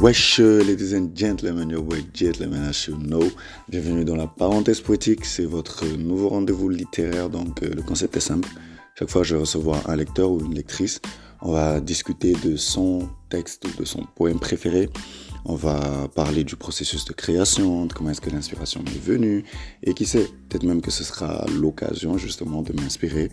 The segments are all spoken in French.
Wesh, ladies and gentlemen, your boy gentlemen, as you know. Bienvenue dans la parenthèse poétique. C'est votre nouveau rendez-vous littéraire. Donc, euh, le concept est simple. Chaque fois, je vais recevoir un lecteur ou une lectrice. On va discuter de son texte ou de son poème préféré. On va parler du processus de création, de comment est-ce que l'inspiration m'est venue. Et qui sait, peut-être même que ce sera l'occasion justement de m'inspirer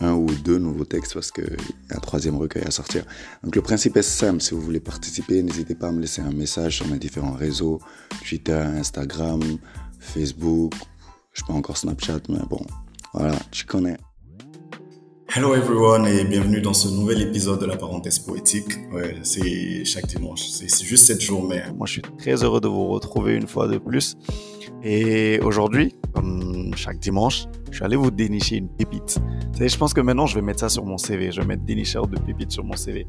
un ou deux nouveaux textes parce qu'il y a un troisième recueil à sortir. Donc le principe est simple. Si vous voulez participer, n'hésitez pas à me laisser un message sur mes différents réseaux. Twitter, Instagram, Facebook. Je pas encore Snapchat, mais bon, voilà, tu connais. Hello everyone et bienvenue dans ce nouvel épisode de la parenthèse poétique. Ouais, c'est chaque dimanche, c'est juste cette jours, mais moi je suis très heureux de vous retrouver une fois de plus. Et aujourd'hui, comme chaque dimanche, je suis allé vous dénicher une pépite. je pense que maintenant, je vais mettre ça sur mon CV. Je vais mettre dénicheur de pépites sur mon CV.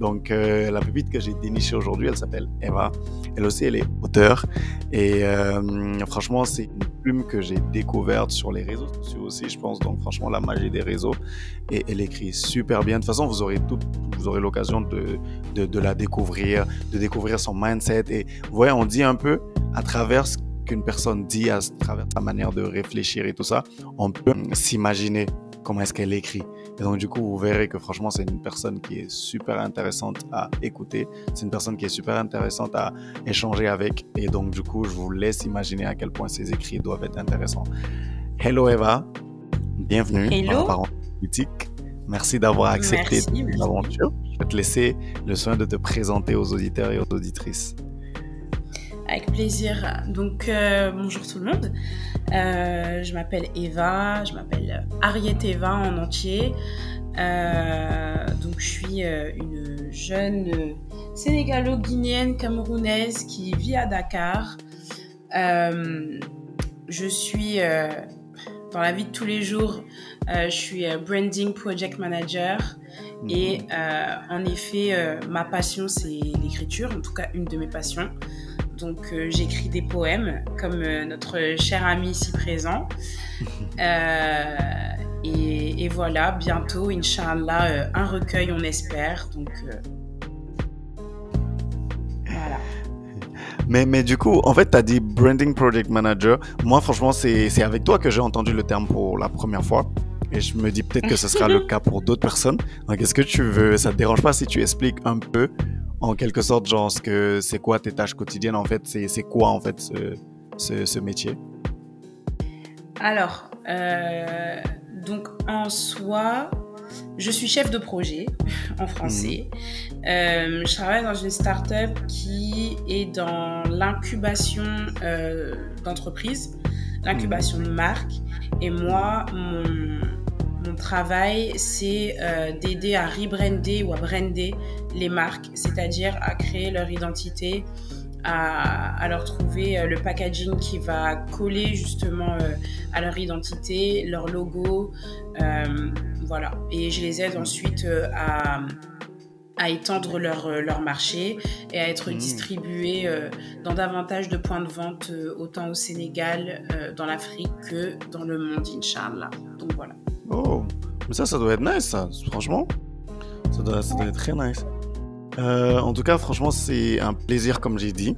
Donc, euh, la pépite que j'ai dénichée aujourd'hui, elle s'appelle Eva. Elle aussi, elle est auteure. Et euh, franchement, c'est une plume que j'ai découverte sur les réseaux sociaux aussi, je pense. Donc, franchement, la magie des réseaux. Et elle écrit super bien. De toute façon, vous aurez vous aurez l'occasion de, de, de la découvrir, de découvrir son mindset. Et vous voyez, on dit un peu à travers ce qu'une personne dit à travers sa manière de réfléchir et tout ça, on peut s'imaginer comment est-ce qu'elle écrit. Et donc, du coup, vous verrez que franchement, c'est une personne qui est super intéressante à écouter. C'est une personne qui est super intéressante à échanger avec. Et donc, du coup, je vous laisse imaginer à quel point ses écrits doivent être intéressants. Hello Eva, bienvenue Hello. dans la Politique. Merci d'avoir accepté l'aventure. Je vais te laisser le soin de te présenter aux auditeurs et aux auditrices. Avec plaisir. Donc, euh, bonjour tout le monde. Euh, je m'appelle Eva, je m'appelle Ariette Eva en entier. Euh, donc, je suis une jeune sénégalo-guinéenne camerounaise qui vit à Dakar. je suis dans la vie de tous les jours, je suis branding project manager. Et en effet, ma passion, c'est l'écriture, en tout cas une de mes passions. Donc euh, j'écris des poèmes, comme euh, notre cher ami ici présent. Euh, et, voilà, bientôt, Inch'Allah, un recueil, on espère. Donc voilà. Mais, mais du coup, en fait, tu as dit Branding Project Manager. Moi, franchement, c'est avec toi que j'ai entendu le terme pour la première fois. Et je me dis peut-être que ce sera le cas pour d'autres personnes. Donc, est-ce que tu veux, ça te dérange pas si tu expliques un peu en quelque sorte, genre, ce que c'est quoi tes tâches quotidiennes en fait C'est quoi en fait ce, ce, métier? Alors, euh, donc en soi, je suis chef de projet en français. Mhm. Euh, je travaille dans une start-up qui est dans l'incubation euh, d'entreprise, l'incubation de marque. Et moi, mon, mon travail, c'est euh, d'aider à rebrander ou à brander les marques, c'est-à-dire à créer leur identité, à, leur trouver euh, le packaging qui va coller justement euh, à leur identité, leur logo, voilà. Et je les aide ensuite à, à étendre leur, leur marché et à être mmh. distribués dans davantage de points de vente, autant au Sénégal, dans l'Afrique que dans le monde, Inch'Allah. Donc voilà. Oh, mais ça, ça doit être nice, ça, franchement. Ça doit, être très nice. Euh, en tout cas, franchement, c'est un plaisir, comme j'ai dit.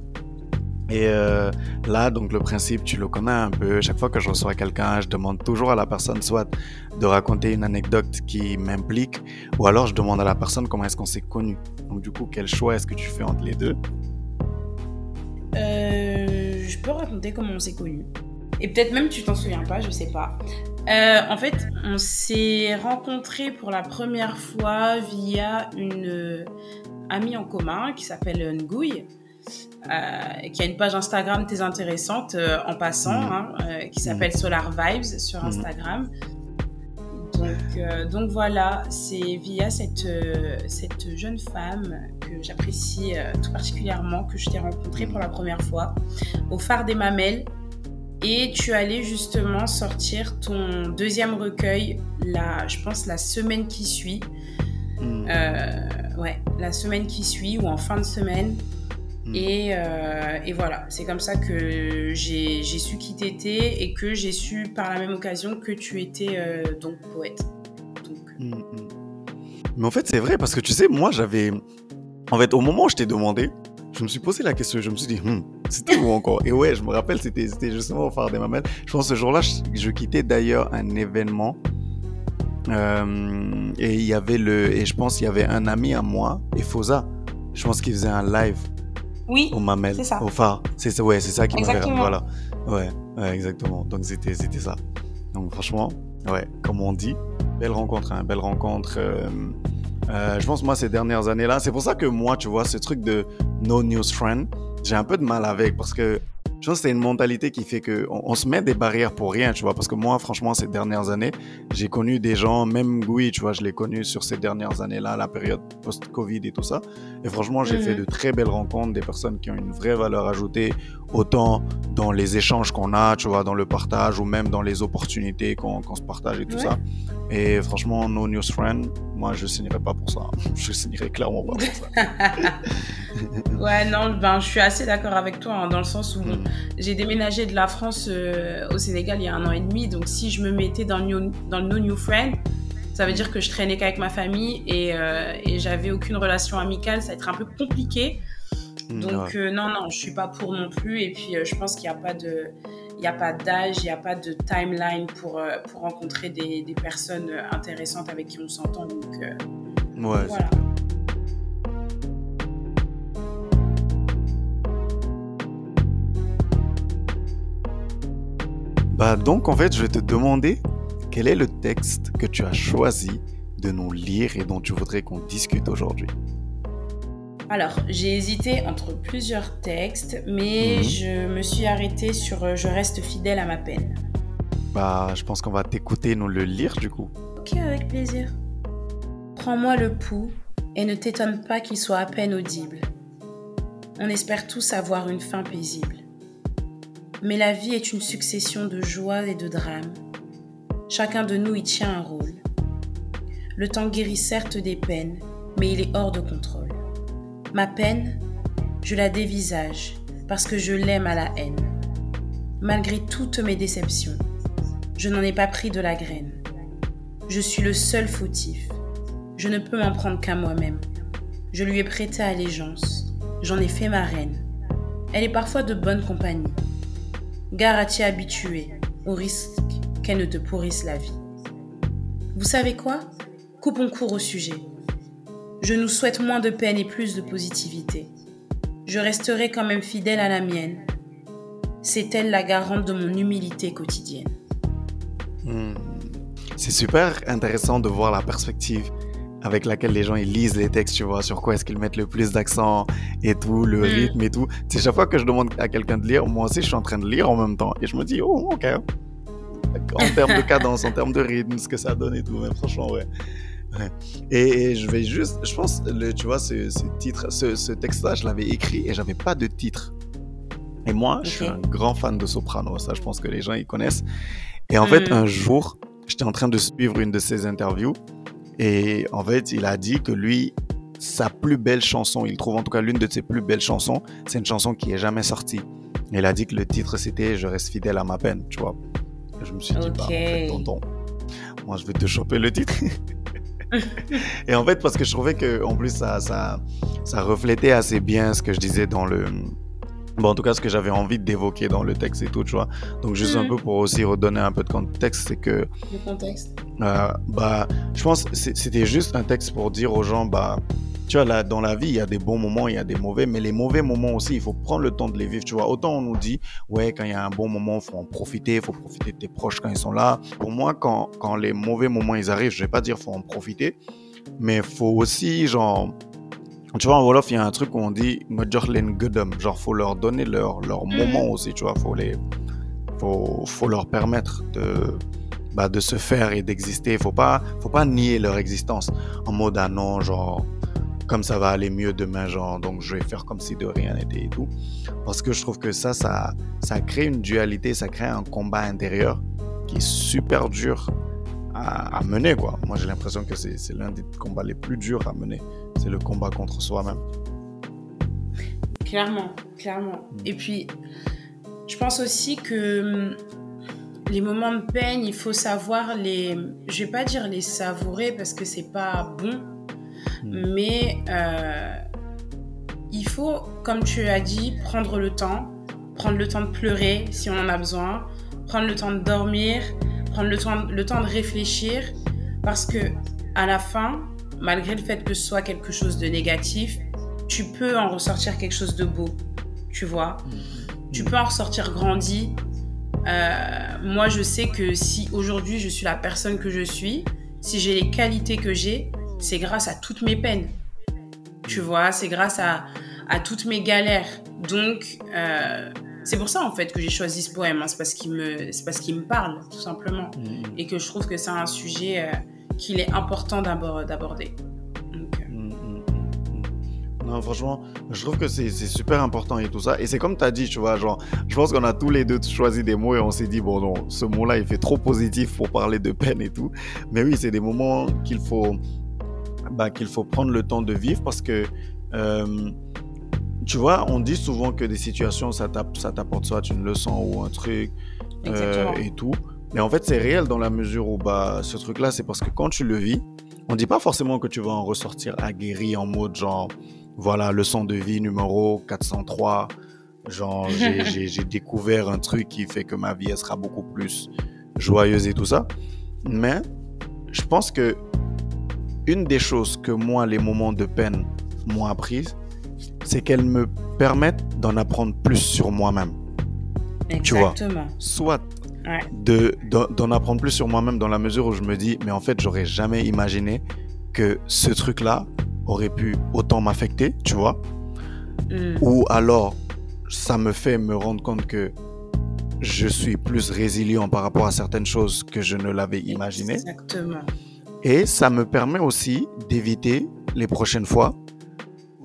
Et euh, là, donc le principe, tu le connais un peu. Chaque fois que je reçois quelqu'un, je demande toujours à la personne soit de raconter une anecdote qui m'implique, ou alors je demande à la personne comment est-ce qu'on s'est connu. Donc du coup, quel choix est-ce que tu fais entre les deux? Euh, Je peux raconter comment on s'est connu. Et peut-être même tu t'en souviens pas, je sais pas. Euh, en fait, on s'est rencontrés pour la première fois via une euh, amie en commun qui s'appelle Ngouille, euh, qui a une page Instagram très intéressante en passant, mm. hein, qui mm. s'appelle Solar Vibes sur mm. Instagram. Donc, donc voilà, c'est via cette, cette jeune femme que j'apprécie tout particulièrement que je t'ai rencontrée pour la première fois au phare des mamelles et tu allais justement sortir ton deuxième recueil, la, je pense la semaine qui suit. Hmm. Euh, ouais, la semaine qui suit ou en fin de semaine. Hmm. Et, euh, et, voilà, c'est comme ça que j'ai su qui t'étais et que j'ai su par la même occasion que tu étais euh, donc poète. Donc... Hmm, Mais en fait, c'est vrai parce que tu sais, moi j'avais en fait, au moment où je t'ai demandé, je me suis posé la question, je me suis dit, hmm, c'était où encore? Et ouais, je me rappelle, c'était justement au phare des mamelles. Je pense que ce jour-là, je, je, quittais d'ailleurs un événement. Euh, et il y avait le, et je pense qu'il y avait un ami à moi, et Fosa. Je pense qu'il faisait un live. Oui. Au ça. au phare. C'est ouais, c'est ça qui. Exactement. Voilà. Ouais, ouais, exactement. Donc c'était c'était ça. Donc franchement, ouais, comme on dit, belle rencontre, hein, belle rencontre. euh, euh, je pense moi ces dernières années-là, c'est pour ça que moi, tu vois, ce truc de no news friend, j'ai un peu de mal avec parce que je pense que c'est une mentalité qui fait que on, on se met des barrières pour rien, tu vois. Parce que moi, franchement, ces dernières années, j'ai connu des gens, même Gui, tu vois, je l'ai connu sur ces dernières années-là, la période post-Covid et tout ça. Et franchement, j'ai Mhm. fait de très belles rencontres, des personnes qui ont une vraie valeur ajoutée, autant dans les échanges qu'on a, tu vois, dans le partage ou même dans les opportunités qu'on se partage et tout Ouais. ça. Et franchement, no news friend, moi, je signerais pas pour ça. Je signerais clairement pas pour ça. Ouais, non, ben, je suis assez d'accord avec toi, hein, dans le sens où Mm. j'ai déménagé de la France euh, au Sénégal il y a un an et demi. Donc, si je me mettais dans le, new- dans le No New Friend, ça veut dire que je traînais qu'avec ma famille et, euh, et j'avais aucune relation amicale. Ça va être un peu compliqué. Mm, Donc, euh, non, non, je suis pas pour non plus. Et puis, euh, je pense qu'il n'y a pas de. Il n'y a pas d'âge, il n'y a pas de timeline pour, euh, pour rencontrer des, des personnes intéressantes avec qui on s'entend. Donc, Ouais, voilà. Bah donc en fait, je vais te demander quel est le texte que tu as choisi de nous lire et dont tu voudrais qu'on discute aujourd'hui. Alors, j'ai hésité entre plusieurs textes, mais Mhm. je me suis arrêtée sur euh, Je reste fidèle à ma peine. Bah, je pense qu'on va t'écouter nous le lire du coup. Ok, avec plaisir. Prends-moi le pouls et ne t'étonne pas qu'il soit à peine audible. On espère tous avoir une fin paisible. Mais la vie est une succession de joies et de drames. Chacun de nous y tient un rôle. Le temps guérit certes des peines, mais il est hors de contrôle. Ma peine, je la dévisage parce que je l'aime à la haine. Malgré toutes mes déceptions, je n'en ai pas pris de la graine. Je suis le seul fautif. Je ne peux m'en prendre qu'à moi-même. Je lui ai prêté allégeance. J'en ai fait ma reine. Elle est parfois de bonne compagnie. À t'y habituer, au risque qu'elle ne te pourrisse la vie? Vous savez quoi? Coupons court au sujet. Je nous souhaite moins de peine et plus de positivité. Je resterai quand même fidèle à la mienne. C'est elle la garante de mon humilité quotidienne. Hmm. C'est super intéressant de voir la perspective avec laquelle les gens ils lisent les textes, tu vois, sur quoi est-ce qu'ils mettent le plus d'accent et tout, le Mm. rythme et tout. C'est chaque fois que je demande à quelqu'un de lire, moi aussi je suis en train de lire en même temps et je me dis, oh, ok. En termes de cadence, en termes de rythme, ce que ça donne et tout, mais franchement, ouais. Ouais. Et, et je vais juste, je pense, le, tu vois, ce, ce titre, ce, ce texte-là, je l'avais écrit et j'avais pas de titre. Et moi, je suis un grand fan de Soprano, ça je pense que les gens ils connaissent. Et en fait, Mhm. un jour, j'étais en train de suivre une de ses interviews et en fait, il a dit que lui, sa plus belle chanson, il trouve en tout cas l'une de ses plus belles chansons, c'est une chanson qui est jamais sortie. Et il a dit que le titre c'était Je reste fidèle à ma peine, tu vois. Et je me suis dit, bah, en fait, tonton, moi je vais te choper le titre. et en fait, parce que je trouvais que en plus ça, ça, ça reflétait assez bien ce que je disais dans le. Bon, en tout cas, ce que j'avais envie d'évoquer dans le texte et tout, tu vois. Donc, juste un Mhm. peu pour aussi redonner un peu de contexte, c'est que Le contexte. euh, bah, je pense c'était juste un texte pour dire aux gens, bah, tu vois, là, dans la vie, il y a des bons moments, il y a des mauvais, mais les mauvais moments aussi, il faut prendre le temps de les vivre, tu vois. Autant on nous dit, ouais, quand il y a un bon moment, il faut en profiter, il faut profiter de tes proches quand ils sont là. Pour moi, quand, quand les mauvais moments, ils arrivent, je vais pas dire faut en profiter, mais il faut aussi, genre, tu vois, en Wolof, il y a un truc où on dit, Ngojorlen Gudum, genre, faut leur donner leur, leur Mhm. moment aussi, tu vois, faut les, faut, faut leur permettre de, bah, de se faire et d'exister. Faut pas, faut pas nier leur existence en mode ah non, genre comme ça va aller mieux demain, genre donc je vais faire comme si de rien n'était et tout. Parce que je trouve que ça, ça, ça crée une dualité, ça crée un combat intérieur qui est super dur à, à mener quoi. Moi j'ai l'impression que c'est l'un des combats les plus durs à mener. C'est le combat contre soi-même. Clairement, clairement. Mm. Et puis, je pense aussi que hum, les moments de peine, il faut savoir les. Je vais pas dire les savourer parce que c'est pas bon, Mm. mais euh, faut, comme tu as dit, prendre le temps, prendre le temps de pleurer si on en a besoin, prendre le temps de dormir, prendre le temps, le temps de réfléchir, parce que à la fin, malgré le fait que ce soit quelque chose de négatif, tu peux en ressortir quelque chose de beau, tu vois. Tu peux en ressortir grandi. Euh, moi, je sais que si aujourd'hui je suis la personne que je suis, si j'ai les qualités que j'ai, c'est grâce à toutes mes peines. Tu vois, c'est grâce à, à, toutes mes galères. Donc, euh, c'est pour ça en fait que j'ai choisi ce poème. Hein. C'est parce qu'il me, c'est parce qu'il me parle tout simplement, Mm. et que je trouve que c'est un sujet euh, qu'il est important d'abord d'aborder. Donc, euh, Mm, mm. Non, franchement, je trouve que c'est c'est super important et tout ça. Et c'est comme tu as dit, tu vois, genre, je pense qu'on a tous les deux choisi des mots et on s'est dit, bon, non, ce mot-là, il fait trop positif pour parler de peine et tout. Mais oui, c'est des moments qu'il faut, bah, qu'il faut prendre le temps de vivre parce que, euh, tu vois, on dit souvent que des situations, ça t'app- ça t'apporte soit une leçon ou un truc euh, et tout. Mais en fait, c'est réel dans la mesure où bah, ce truc-là, c'est parce que quand tu le vis, on dit pas forcément que tu vas en ressortir aguerri en mode genre, voilà, leçon de vie numéro 403. Genre, j'ai- découvert un truc qui fait que ma vie, elle sera beaucoup plus joyeuse et tout ça. Mais je pense que une des choses que moi, les moments de peine m'ont apprises, c'est qu'elles me permettent d'en apprendre plus sur moi-même. Tu vois. Exactement. Soit Ouais. de d'en apprendre plus sur moi-même dans la mesure où je me dis, mais en fait, j'aurais jamais imaginé que ce truc-là aurait pu autant m'affecter, tu vois. Mm. Ou alors, ça me fait me rendre compte que je suis plus résilient par rapport à certaines choses que je ne l'avais imaginé. Exactement. Et ça me permet aussi d'éviter les prochaines fois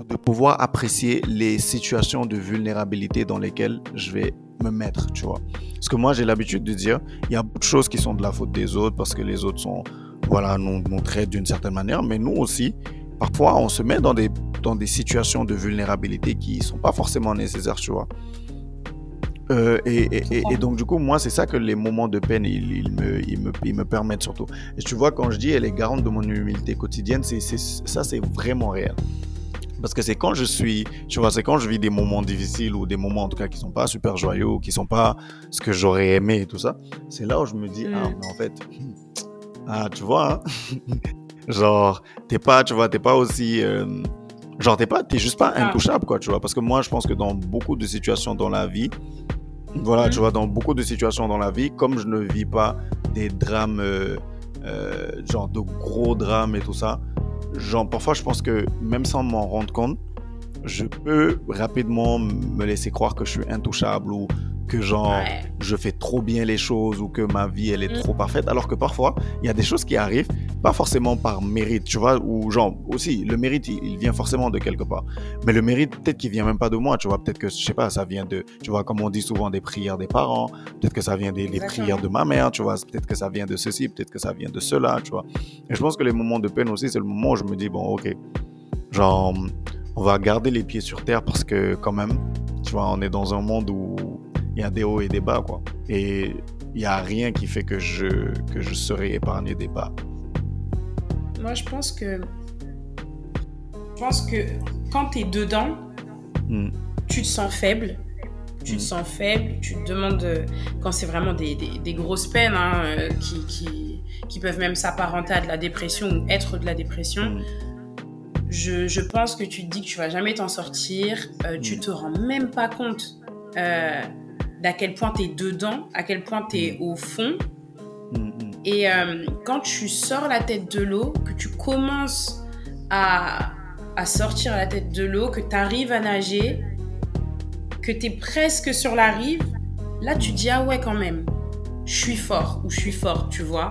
de pouvoir apprécier les situations de vulnérabilité dans lesquelles je vais me mettre, tu vois. Parce que moi, j'ai l'habitude de dire, il y a beaucoup de choses qui sont de la faute des autres parce que les autres sont, voilà, nous, nous traitent d'une certaine manière, mais nous aussi, parfois, on se met dans des, dans des situations de vulnérabilité qui sont pas forcément nécessaires, tu vois. Euh, et, donc, du coup, moi, c'est ça que les moments de peine, ils, me, ils, me, ils me permettent surtout. Et tu vois, quand je dis elle est garante de mon humilité quotidienne, ça, c'est vraiment réel. Parce que c'est quand je suis, tu vois, c'est quand je vis des moments difficiles ou des moments en tout cas qui sont pas super joyeux ou qui sont pas ce que j'aurais aimé et tout ça, c'est là où je me dis, Mm. ah, mais en fait, ah, tu vois, hein, genre, t'es pas, tu vois, t'es pas aussi, euh, genre, t'es pas, t'es juste pas intouchable, quoi, tu vois. Parce que moi, je pense que dans beaucoup de situations dans la vie, voilà, Mm. tu vois, dans beaucoup de situations dans la vie, comme je ne vis pas des drames, euh, euh, genre de gros drames et tout ça, genre parfois je pense que même sans m'en rendre compte, je peux rapidement me laisser croire que je suis intouchable ou que genre Ouais. je fais trop bien les choses ou que ma vie elle est Mm. trop parfaite. Alors que parfois il y a des choses qui arrivent pas forcément par mérite tu vois ou genre aussi le mérite il, il vient forcément de quelque part. Mais le mérite peut-être qu'il vient même pas de moi tu vois. Peut-être que je sais pas ça vient de tu vois comme on dit souvent des prières des parents. Peut-être que ça vient des, des prières de ma mère tu vois. Peut-être que ça vient de ceci peut-être que ça vient de cela tu vois. Et je pense que les moments de peine aussi c'est le moment où je me dis bon ok genre on va garder les pieds sur terre parce que quand même tu vois on est dans un monde où il y a des hauts et des bas quoi et il y a rien qui fait que je que je serai épargné des bas Moi, je pense que. Je pense que quand tu es dedans, Mm. tu te sens faible. Tu Mm. te sens faible, tu te demandes, euh, quand c'est vraiment des, des- des grosses peines hein, euh, qui, qui, qui peuvent même s'apparenter à de la dépression ou être de la dépression, Mm. Je, je pense que tu te dis que tu vas jamais t'en sortir, euh, tu Mm. te rends même pas compte euh, d'à quel point tu es dedans, à quel point tu es au fond. Mm, mm. Et euh, quand tu sors la tête de l'eau, que tu commences à, à sortir la tête de l'eau, que tu arrives à nager, que tu es presque sur la rive, là tu dis ah ouais quand même, je suis fort ou je suis forte, tu vois.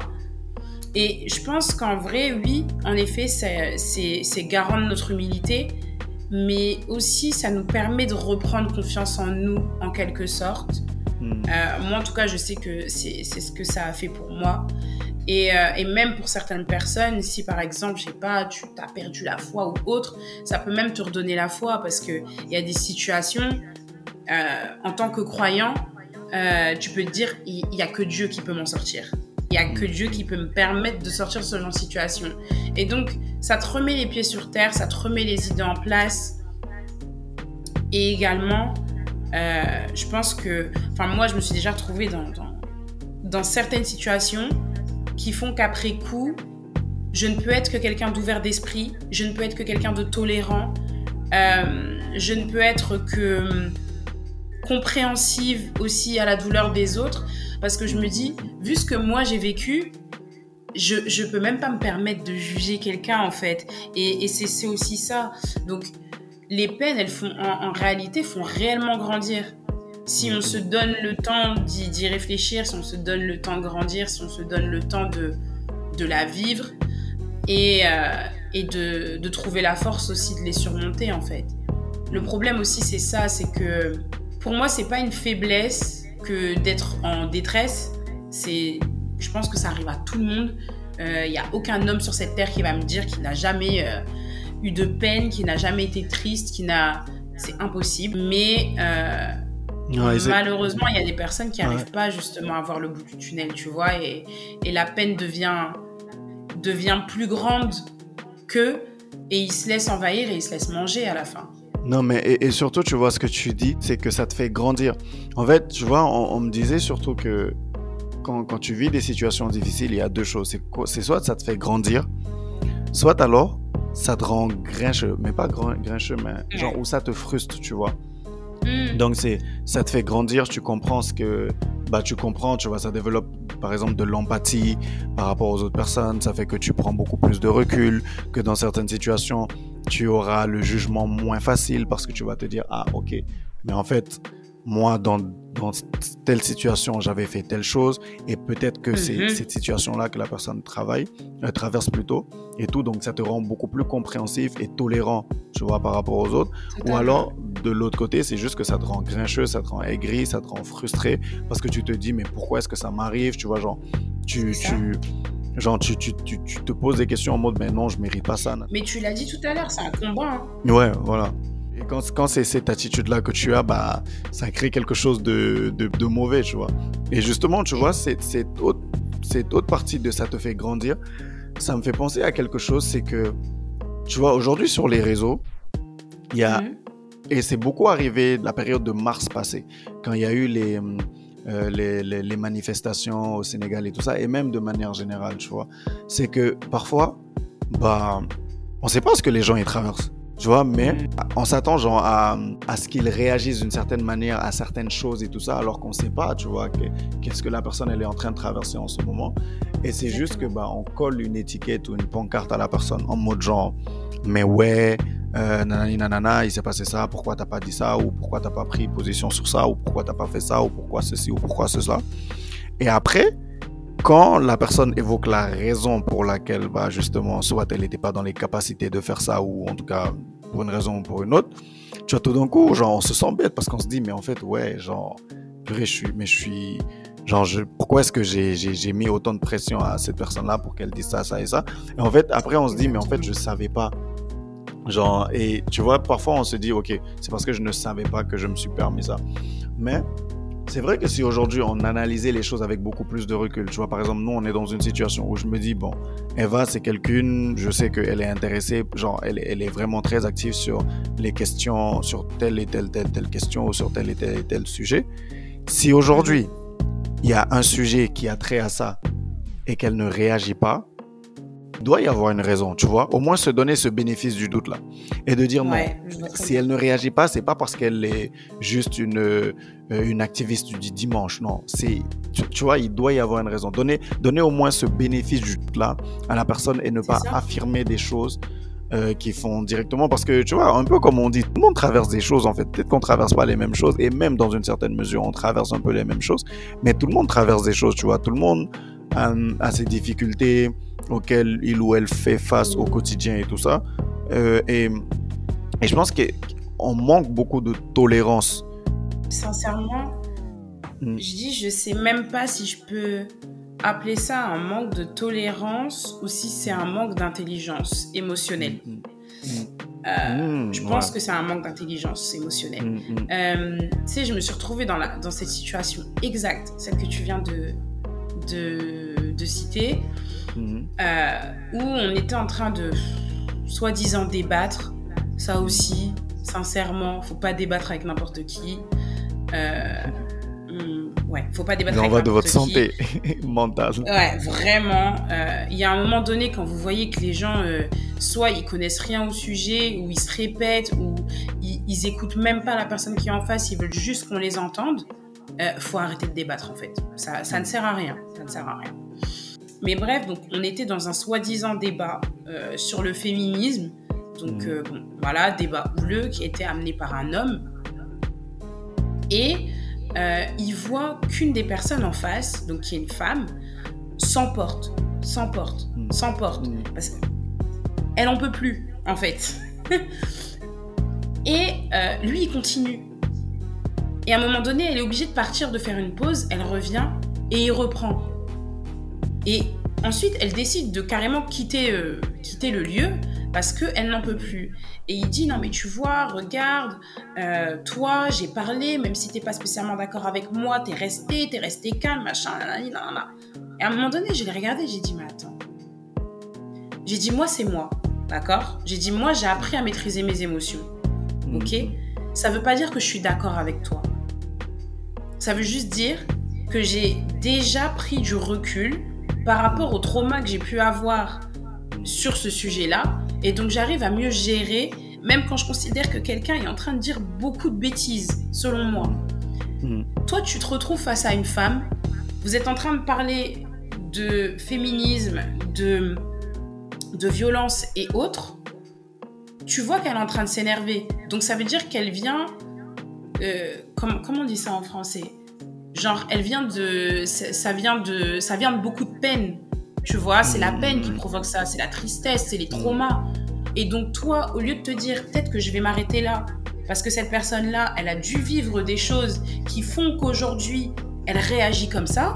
Et je pense qu'en vrai, oui, en effet, c'est- garant de notre humilité, mais aussi ça nous permet de reprendre confiance en nous en quelque sorte. Mm. Euh, moi, en tout cas, je sais que c'est c'est ce que ça a fait pour moi. Et, euh, et même pour certaines personnes, si par exemple, je sais pas, tu as perdu la foi ou autre, ça peut même te redonner la foi parce qu'il y a des situations, euh, en tant que croyant, tu peux te dire, il n'y a que Dieu qui peut m'en sortir. Il n'y a que Dieu qui peut me permettre de sortir de ce genre de situation. Et donc, ça te remet les pieds sur terre, ça te remet les idées en place. Et également, euh, je pense que, enfin moi, je me suis déjà retrouvée dans, dans, certaines situations qui font qu'après coup, je ne peux être que quelqu'un d'ouvert d'esprit, je ne peux être que quelqu'un de tolérant, euh, je ne peux être que hum, compréhensive aussi à la douleur des autres, parce que je me dis, vu ce que moi j'ai vécu, je, je peux même pas me permettre de juger quelqu'un en fait. Et, et c'est aussi ça. Donc, les peines, elles font, en, réalité, font réellement grandir. Si on se donne le temps d'y réfléchir, si on se donne le temps de grandir, si on se donne le temps de, de la vivre et, euh, et de, de, trouver la force aussi de les surmonter en fait. Le problème aussi, c'est ça, c'est que pour moi, c'est pas une faiblesse que d'être en détresse. C'est, je pense que ça arrive à tout le monde. Il euh, n'y a aucun homme sur cette terre qui va me dire qu'il n'a jamais euh, eu de peine, qu'il n'a jamais été triste, qu'il n'a, c'est impossible. Mais euh, ouais, malheureusement, il y a des personnes qui n'arrivent ouais. pas justement à voir le bout du tunnel, tu vois, et, et la peine devient devient plus grande que et ils se laissent envahir et ils se laissent manger à la fin. Non, mais et, et, surtout, tu vois, ce que tu dis, c'est que ça te fait grandir. En fait, tu vois, on, on me disait surtout que quand, quand, tu vis des situations difficiles, il y a deux choses. C'est soit ça te fait grandir, soit alors ça te rend grincheux. Mais pas grincheux, mais genre où ça te frustre, tu vois. Mm. Donc, c'est ça te fait grandir, tu comprends ce que. Bah, tu comprends, tu vois, ça développe par exemple de l'empathie par rapport aux autres personnes, ça fait que tu prends beaucoup plus de recul, que dans certaines situations, tu auras le jugement moins facile parce que tu vas te dire ah ok. Mais en fait moi dans, dans telle situation j'avais fait telle chose et peut-être que mm -hmm. c'est cette situation là que la personne travaille euh, traverse plutôt et tout. Donc ça te rend beaucoup plus compréhensif et tolérant tu vois par rapport aux autres. Ou alors de l'autre côté c'est juste que ça te rend grincheux ça te rend aigri ça te rend frustré parce que tu te dis mais pourquoi est-ce que ça m'arrive tu vois genre tu tu Genre, tu, tu, tu, tu, te poses des questions en mode, mais non, je mérite pas ça. Mais tu l'as dit tout à l'heure, c'est un combat. Hein. Ouais, voilà. Et quand, quand c'est cette attitude-là que tu as, bah, ça crée quelque chose de, de, de mauvais, tu vois. Et justement, tu vois, cette, cette, autre, cette autre partie de ça te fait grandir, ça me fait penser à quelque chose, c'est que, tu vois, aujourd'hui sur les réseaux, il y a. -hmm. Et c'est beaucoup arrivé la période de mars passé, quand il y a eu les euh, les, les, manifestations au Sénégal et tout ça, et même de manière générale, tu vois, c'est que parfois, bah, on sait pas ce que les gens y traversent, tu vois, mais on s'attend genre à, à ce qu'ils réagissent d'une certaine manière à certaines choses et tout ça, alors qu'on sait pas, tu vois, qu'est-ce que la personne elle est en train de traverser en ce moment. Et c'est juste que bah on colle une étiquette ou une pancarte à la personne en mode genre, mais ouais, euh, nanani nanana, il s'est passé ça, pourquoi t'as pas dit ça, ou pourquoi t'as pas pris position sur ça, ou pourquoi t'as pas fait ça, ou pourquoi ceci, ou pourquoi cela. Et après, quand la personne évoque la raison pour laquelle, bah, justement, soit elle n'était pas dans les capacités de faire ça, ou en tout cas, pour une raison ou pour une autre, tu vois, tout d'un coup, genre, on se sent bête parce qu'on se dit, mais en fait, ouais, genre, purée, je suis, mais je suis, genre, je, pourquoi est-ce que j'ai mis autant de pression à cette personne-là pour qu'elle dise ça, ça et ça? Et en fait, après, on se dit, mais en fait, je savais pas Genre, et tu vois, parfois on se dit, ok, c'est parce que je ne savais pas que je me suis permis ça. Mais c'est vrai que si aujourd'hui on analysait les choses avec beaucoup plus de recul, tu vois, par exemple, nous on est dans une situation où je me dis, bon, Eva c'est quelqu'une, je sais qu'elle est intéressée, genre, elle, elle, est vraiment très active sur les questions, sur telle et telle, telle, telle question ou sur tel et tel et tel sujet. Si aujourd'hui il y a un sujet qui a trait à ça et qu'elle ne réagit pas, doit y avoir une raison, tu vois. Au moins se donner ce bénéfice du doute là et de dire ouais, non. Si elle ne réagit pas, c'est pas parce qu'elle est juste une euh, une activiste du dimanche, non. C'est tu, tu, vois, il doit y avoir une raison. Donner donner au moins ce bénéfice du doute là à la personne et ne pas ça. affirmer des choses. Euh, qui font directement parce que tu vois un peu comme on dit tout le monde traverse des choses en fait peut-être qu'on traverse pas les mêmes choses et même dans une certaine mesure on traverse un peu les mêmes choses mais tout le monde traverse des choses tu vois tout le monde a ses difficultés auxquelles il ou elle fait face au quotidien et tout ça. Euh, et, et, je pense qu'on manque beaucoup de tolérance. Sincèrement, mm. je dis, je sais même pas si je peux appeler ça un manque de tolérance ou si c'est un manque d'intelligence émotionnelle. Mm. Mm. Euh, je pense ouais. que c'est un manque d'intelligence émotionnelle. Euh, tu sais, je me suis retrouvée dans, la, dans cette situation exacte, celle que tu viens de, de, de citer. Mmh. Euh, où on était en train de soi-disant débattre. Ça aussi, sincèrement, faut pas débattre avec n'importe qui. Euh, ouais, faut pas débattre Il en va de votre qui. santé mentale. Ouais, vraiment. euh, Il y a un moment donné, quand vous voyez que les gens, euh, soit ils connaissent rien au sujet, ou ils se répètent, ou ils, ils écoutent même pas la personne qui est en face, ils veulent juste qu'on les entende, euh, faut arrêter de débattre en fait. Ça, ça ne sert à rien. Ça ne sert à rien. Mais bref, donc on était dans un soi-disant débat euh, sur le féminisme. Donc Mhm. euh, bon, voilà, débat houleux qui était amené par un homme. Et euh, il voit qu'une des personnes en face, donc qui est une femme, s'emporte, s'emporte, Mhm. s'emporte. Mhm. Parce qu'elle en peut plus, en fait. Et lui, il continue. Et à un moment donné, elle est obligée de partir, de faire une pause, elle revient et il reprend. Et ensuite, elle décide de carrément quitter, euh, quitter le lieu parce qu'elle n'en peut plus. Et il dit, non mais tu vois, regarde, euh, toi, j'ai parlé, même si t'es pas spécialement d'accord avec moi, t'es resté, t'es resté calme, machin, nanana. Et à un moment donné, je l'ai regardé, j'ai dit, mais attends. J'ai dit, moi, c'est moi, d'accord? J'ai dit, moi, j'ai appris à maîtriser mes émotions, ok? Ça veut pas dire que je suis d'accord avec toi. Ça veut juste dire que j'ai déjà pris du recul par rapport au trauma que j'ai pu avoir sur ce sujet-là. Et donc, j'arrive à mieux gérer, même quand je considère que quelqu'un est en train de dire beaucoup de bêtises, selon moi. Mhm. Toi, tu te retrouves face à une femme, vous êtes en train de parler de féminisme, de, de violence et autres. Tu vois qu'elle est en train de s'énerver. Donc, ça veut dire qu'elle vient. Euh, comment, comment on dit ça en français Genre, elle vient de. Ça vient de, ça vient de beaucoup de peine. Tu vois, c'est la peine qui provoque ça, c'est la tristesse, c'est les traumas. Et donc, toi, au lieu de te dire, peut-être que je vais m'arrêter là, parce que cette personne-là, elle a dû vivre des choses qui font qu'aujourd'hui, elle réagit comme ça,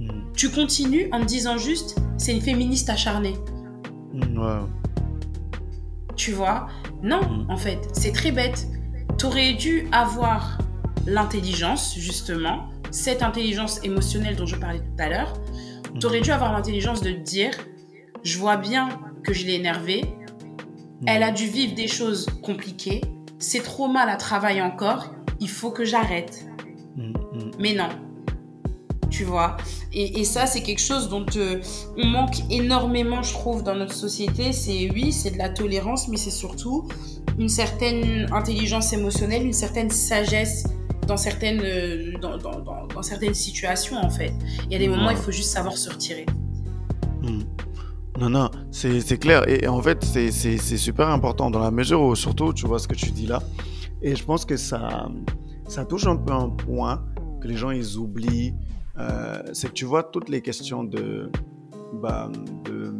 Mhm. tu continues en te disant juste, c'est une féministe acharnée. Ouais. Tu vois? Non, en fait, c'est très bête. T'aurais dû avoir l'intelligence, justement, cette intelligence émotionnelle dont je parlais tout à l'heure. T'aurais dû avoir l'intelligence de te dire, je vois bien que je l'ai énervée, elle a dû vivre des choses compliquées, ses traumas la travaillent encore, il faut que j'arrête. Mhm, mhm. Mais non. Tu vois et, et ça, c'est quelque chose dont euh, on manque énormément, je trouve, dans notre société. C'est oui, c'est de la tolérance, mais c'est surtout une certaine intelligence émotionnelle, une certaine sagesse dans certaines, euh, dans, dans- dans- dans certaines situations, en fait. Il y a des moments, Ouais. il faut juste savoir se retirer. Hmm. Non, non, c'est clair. Et, et en fait, c'est super important dans la mesure où, surtout, tu vois ce que tu dis là. Et je pense que ça, ça touche un peu un point que les gens, ils oublient. Euh, c'est que tu vois toutes les questions de... Bah, de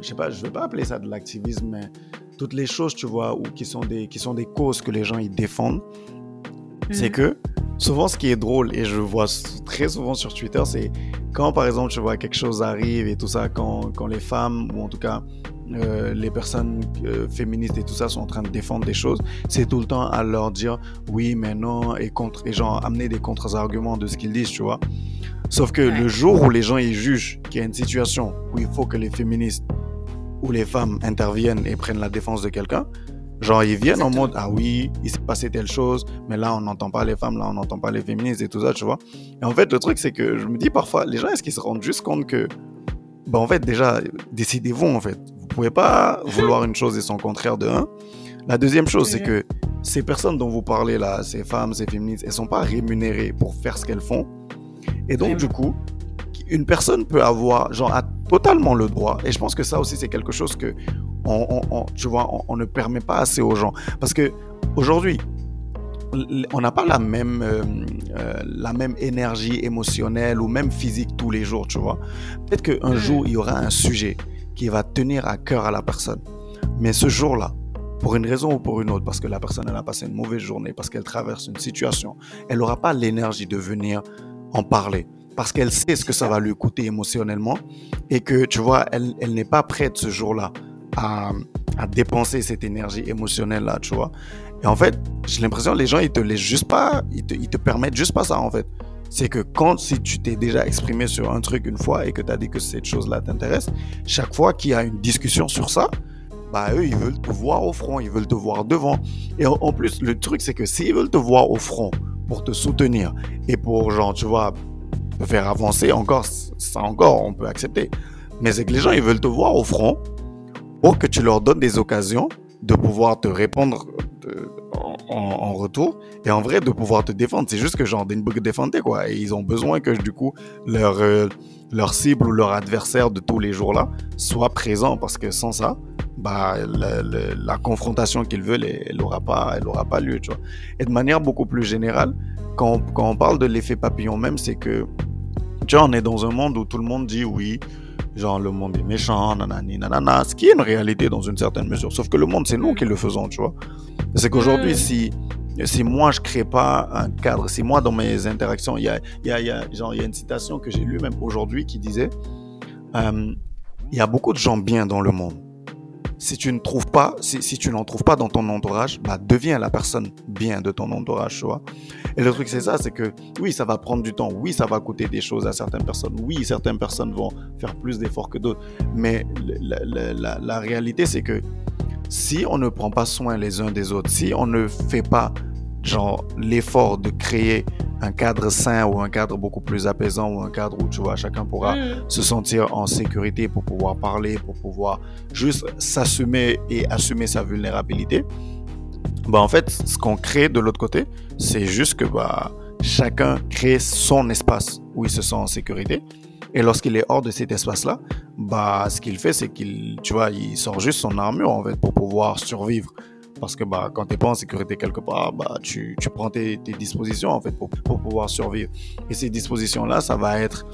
je sais pas, je vais pas appeler ça de l'activisme, mais toutes les choses, tu vois, ou qui sont des, qui sont des causes que les gens, ils défendent c'est Mhm. que souvent ce qui est drôle et je vois très souvent sur Twitter c'est quand par exemple tu vois quelque chose arrive et tout ça quand, quand les femmes ou en tout cas euh, les personnes euh, féministes et tout ça sont en train de défendre des choses c'est tout le temps à leur dire oui mais non et contre et genre amener des contre-arguments de ce qu'ils disent tu vois sauf que Ouais. le jour où les gens ils jugent qu'il y a une situation où il faut que les féministes ou les femmes interviennent et prennent la défense de quelqu'un Genre, ils viennent en mode, ah oui, il s'est passé telle chose, mais là, on n'entend pas les femmes, là, on n'entend pas les féministes et tout ça, tu vois. Et en fait, le truc, c'est que je me dis parfois, les gens, est-ce qu'ils se rendent juste compte que, bah, en fait, déjà, décidez-vous, en fait. Vous pouvez pas vouloir une chose et son contraire de un. La deuxième chose, c'est que ces personnes dont vous parlez là, ces femmes, ces féministes, elles sont pas rémunérées pour faire ce qu'elles font. Et donc, du coup, une personne peut avoir, genre, a totalement le droit. Et je pense que ça aussi, c'est quelque chose que, on, on- on- tu vois, on, on ne permet pas assez aux gens. Parce que aujourd'hui, on n'a pas la même, euh, euh, la même énergie émotionnelle ou même physique tous les jours, tu vois. Peut-être qu'un jour, il y aura un sujet qui va tenir à cœur à la personne. Mais ce jour-là, pour une raison ou pour une autre, parce que la personne elle a passé une mauvaise journée, parce qu'elle traverse une situation, elle n'aura pas l'énergie de venir en parler. Parce qu'elle sait ce que ça va lui coûter émotionnellement et que, tu vois, elle, elle n'est pas prête ce jour-là à, à dépenser cette énergie émotionnelle-là, tu vois. Et en fait, j'ai l'impression que les gens, ils te laissent juste pas, ils te, ils te permettent juste pas ça, en fait. C'est que quand, si tu t'es déjà exprimé sur un truc une fois et que tu as dit que cette chose-là t'intéresse, chaque fois qu'il y a une discussion sur ça, bah eux, ils veulent te voir au front, ils veulent te voir devant. Et en, plus, le truc, c'est que s'ils veulent te voir au front pour te soutenir et pour, genre, tu vois, faire avancer, encore, ça encore, on peut accepter. Mais c'est que les gens, ils veulent te voir au front pour que tu leur donnes des occasions de pouvoir te répondre en, retour et en vrai de pouvoir te défendre. C'est juste que genre des de défendre quoi. Et ils ont besoin que du coup leur, euh, cible ou leur adversaire de tous les jours là soit présent parce que sans ça, bah, la, confrontation qu'ils veulent, elle n'aura pas, aura pas lieu, tu vois. Et de manière beaucoup plus générale, quand, quand on parle de l'effet papillon même, c'est que, tu vois, on est dans un monde où tout le monde dit oui, genre le monde est méchant, nanani, nanana, ce qui est une réalité dans une certaine mesure. Sauf que le monde, c'est nous qui le faisons, tu vois. C'est qu'aujourd'hui, si, si moi je crée pas un cadre, si moi dans mes interactions, il y a, y, a, y, a, genre, y a une citation que j'ai lue même aujourd'hui qui disait, euh, il y a beaucoup de gens bien dans le monde si tu ne trouves pas, si, tu n'en trouves pas dans ton entourage, bah, deviens la personne bien de ton entourage, tu vois. Et le truc, c'est ça, c'est que oui, ça va prendre du temps. Oui, ça va coûter des choses à certaines personnes. Oui, certaines personnes vont faire plus d'efforts que d'autres. Mais la réalité, c'est que si on ne prend pas soin les uns des autres, si on ne fait pas, genre, l'effort de créer un cadre sain ou un cadre beaucoup plus apaisant ou un cadre où tu vois chacun pourra mm. se sentir en sécurité pour pouvoir parler, pour pouvoir juste s'assumer et assumer sa vulnérabilité. Bah en fait, ce qu'on crée de l'autre côté, c'est juste que bah chacun crée son espace où il se sent en sécurité. Et lorsqu'il est hors de cet espace-là, bah, ce qu'il fait, c'est qu'il, tu vois, il sort juste son armure, en fait, pour pouvoir survivre. Parce que bah, quand tu n'es pas en sécurité quelque part, bah, tu, tu prends tes, dispositions en fait pour, pour, pouvoir survivre. Et ces dispositions-là, ça va être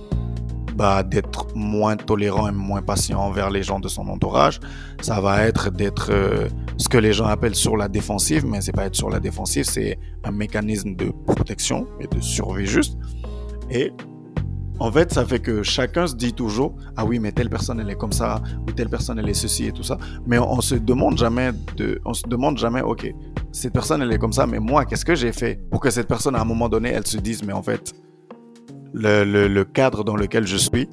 bah, d'être moins tolérant et moins patient envers les gens de son entourage. Ça va être d'être euh, ce que les gens appellent sur la défensive, mais c'est pas être sur la défensive, c'est un mécanisme de protection et de survie juste. Et en fait, ça fait que chacun se dit toujours, ah oui, mais telle personne, elle est comme ça, ou telle personne, elle est ceci et tout ça. Mais on, se demande jamais on se demande jamais, ok, cette personne, elle est comme ça, mais moi, qu'est-ce que j'ai fait pour que cette personne, à un moment donné, elle se dise, mais en fait, le, cadre dans lequel je suis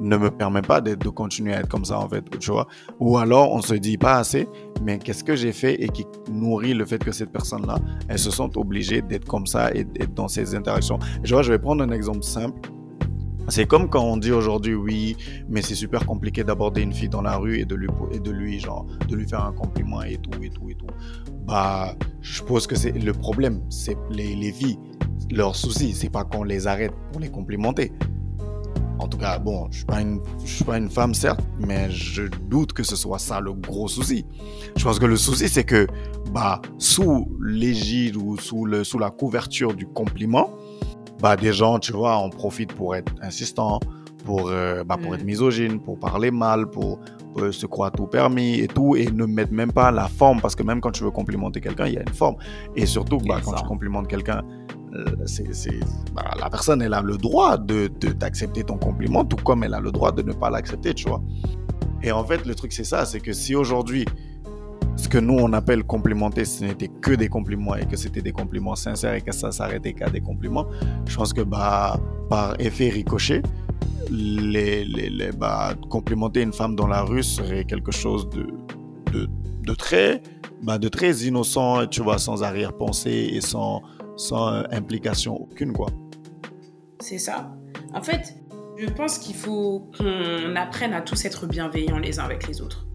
ne me permet pas de, continuer à être comme ça, en fait, tu vois. Ou alors, on se dit pas assez, mais qu'est-ce que j'ai fait et qui nourrit le fait que cette personne-là, elle se sent obligée d'être comme ça et d'être dans ces interactions. vois, je vais prendre un exemple simple c'est comme quand on dit aujourd'hui oui, mais c'est super compliqué d'aborder une fille dans la rue et de lui et de lui genre de lui faire un compliment et tout et tout et tout. Bah, je suppose que c'est le problème, c'est les, les filles, leur souci, c'est pas qu'on les arrête pour les complimenter. En tout cas, bon, je suis pas une, je suis pas une femme certes, mais je doute que ce soit ça le gros souci. Je pense que le souci c'est que bah sous l'égide ou sous le sous la couverture du compliment, bah, des gens, tu vois, en profitent pour être insistants, pour, euh, bah, pour mm. être misogyne, pour parler mal, pour, se croire tout permis et tout, et ne mettre même pas la forme, parce que même quand tu veux complimenter quelqu'un, il y a une forme. Et surtout, bah, quand tu complimentes quelqu'un, euh, c'est, bah, la personne, elle a le droit de, de, d'accepter ton compliment, tout comme elle a le droit de ne pas l'accepter, tu vois. Et en fait, le truc, c'est ça, c'est que si aujourd'hui, ce que nous on appelle complimenter, ce n'était que des compliments et que c'était des compliments sincères et que ça s'arrêtait qu'à des compliments, je pense que bah, par effet ricochet, les, les, bah, complimenter une femme dans la rue serait quelque chose de, de, de très, bah, de très innocent, tu vois, sans arrière-pensée et sans, sans implication aucune, quoi. C'est ça. En fait, je pense qu'il faut qu'on apprenne à tous être bienveillants les uns avec les autres.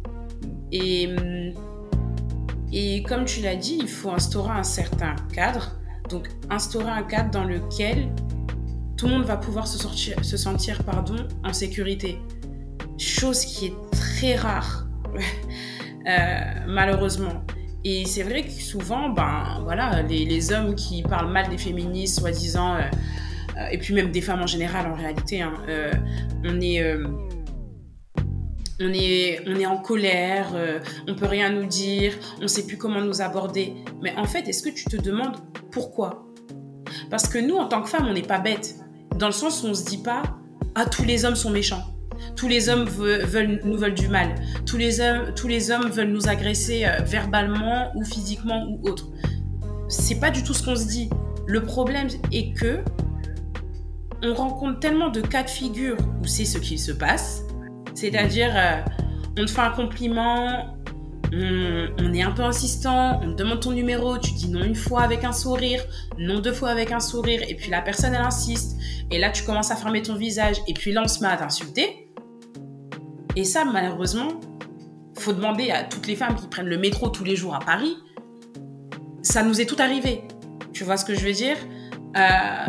Et hum, et comme tu l'as dit, il faut instaurer un certain cadre. Donc, instaurer un cadre dans lequel tout le monde va pouvoir se, sentir pardon, en sécurité. Chose qui est très rare, euh, malheureusement. Et c'est vrai que souvent, ben, voilà, les, les, hommes qui parlent mal des féministes, soi-disant, euh, euh, et puis même des femmes en général, en réalité, hein, on est on est, on est en colère, euh, on peut rien nous dire, on sait plus comment nous aborder. Mais en fait, est-ce que tu te demandes pourquoi? Parce que nous, en tant que femmes, on n'est pas bêtes. Dans le sens où on se dit pas Ah, tous les hommes sont méchants. Tous les hommes veulent, nous veulent du mal. Tous les hommes, tous les hommes veulent nous agresser euh, verbalement ou physiquement ou autre. C'est pas du tout ce qu'on se dit. Le problème est que on rencontre tellement de cas de figure où c'est ce qui se passe c'est-à-dire, euh, on te fait un compliment, on, est un peu insistant, on te demande ton numéro, tu dis non une fois avec un sourire, non deux fois avec un sourire, et puis la personne elle insiste, et là tu commences à fermer ton visage, et puis là on se met à t'insulter. Et ça, malheureusement, faut demander à toutes les femmes qui prennent le métro tous les jours à Paris, ça nous est tout arrivé. Tu vois ce que je veux dire? Euh,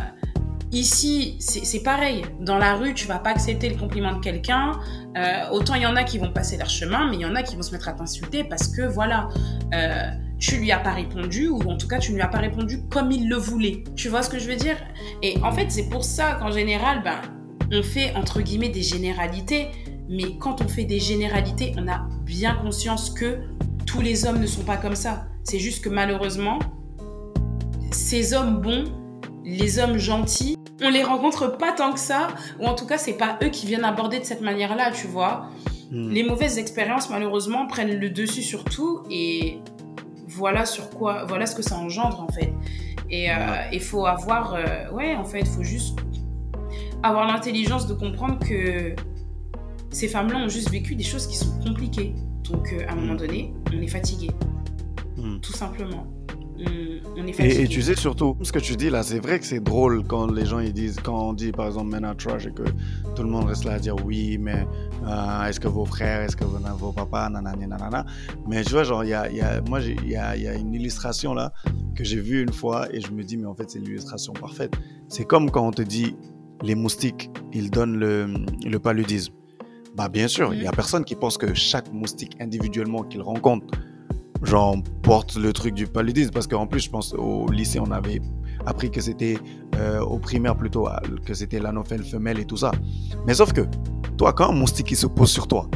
Ici, c'est pareil. Dans la rue, tu vas pas accepter le compliment de quelqu'un. Euh, autant il y en a qui vont passer leur chemin, mais il y en a qui vont se mettre à t'insulter parce que voilà, euh, tu lui as pas répondu ou en tout cas tu ne lui as pas répondu comme il le voulait. Tu vois ce que je veux dire? Et en fait, c'est pour ça qu'en général, ben, on fait entre guillemets des généralités. Mais quand on fait des généralités, on a bien conscience que tous les hommes ne sont pas comme ça. C'est juste que malheureusement, ces hommes bons, les hommes gentils, on les rencontre pas tant que ça, ou en tout cas, c'est pas eux qui viennent aborder de cette manière-là, tu vois. Hmm. Les mauvaises expériences, malheureusement, prennent le dessus sur tout, et voilà sur quoi, voilà ce que ça engendre, en fait. Et il euh, faut avoir, euh, ouais, en fait, il faut juste avoir l'intelligence de comprendre que ces femmes-là ont juste vécu des choses qui sont compliquées. Donc, euh, à un moment hmm. donné, on est fatigué. Hmm. Tout simplement. Et, tu sais surtout, ce que tu dis là, c'est vrai que c'est drôle quand les gens ils disent, quand on dit par exemple men are trash et que tout le monde reste là à dire oui, mais euh, est-ce que vos frères, est-ce que vos, papas, nanana, nanana. Mais tu vois, genre, y a, y a, moi, il y a, y a, une illustration là que j'ai vue une fois et je me dis, mais en fait, c'est l'illustration parfaite. C'est comme quand on te dit les moustiques, ils donnent le, le paludisme. Bah, bien sûr, il y a personne qui pense que chaque moustique individuellement qu'il rencontre genre porte le truc du paludisme. Parce qu'en plus je pense au lycée on avait appris que c'était euh, au primaire plutôt que c'était l'anophèle femelle et tout ça. Mais sauf que toi quand un moustique se pose sur toi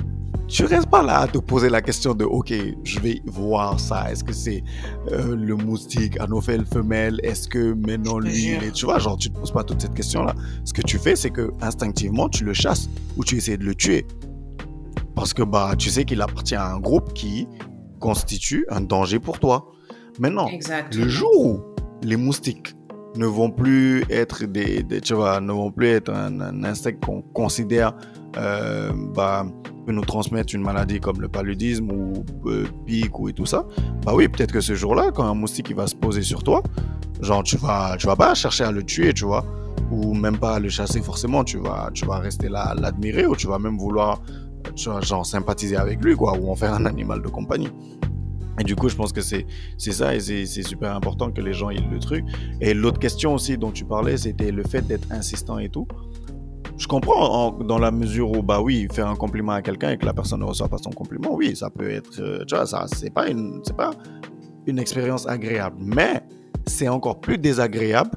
tu restes pas là à te poser la question de ok je vais voir ça. Est-ce que c'est euh, le moustique anophèle femelle? Est-ce que maintenant lui tu vois genre tu te poses pas toute cette question là ce que tu fais c'est que instinctivement tu le chasses ou tu essaies de le tuer. Parce que bah tu sais qu'il appartient à un groupe qui constitue un danger pour toi. Maintenant, le jour où les moustiques ne vont plus être des, tu vois, ne vont plus être un, insecte qu'on considère euh, bah, peut nous transmettre une maladie comme le paludisme ou euh, pic ou et tout ça, bah oui, peut-être que ce jour-là, quand un moustique il va se poser sur toi, genre tu vas, tu vas pas chercher à le tuer, tu vois, ou même pas à le chasser forcément, tu vas, tu vas rester là à l'admirer ou tu vas même vouloir genre sympathiser avec lui, quoi, ou en faire un animal de compagnie. Et du coup, je pense que c'est ça et c'est super important que les gens aient le truc. Et l'autre question aussi dont tu parlais, c'était le fait d'être insistant et tout. Je comprends dans la mesure où, bah oui, faire un compliment à quelqu'un et que la personne ne reçoit pas son compliment, oui, ça peut être, euh, tu vois, ça, c'est pas une, c'est pas une expérience agréable. Mais c'est encore plus désagréable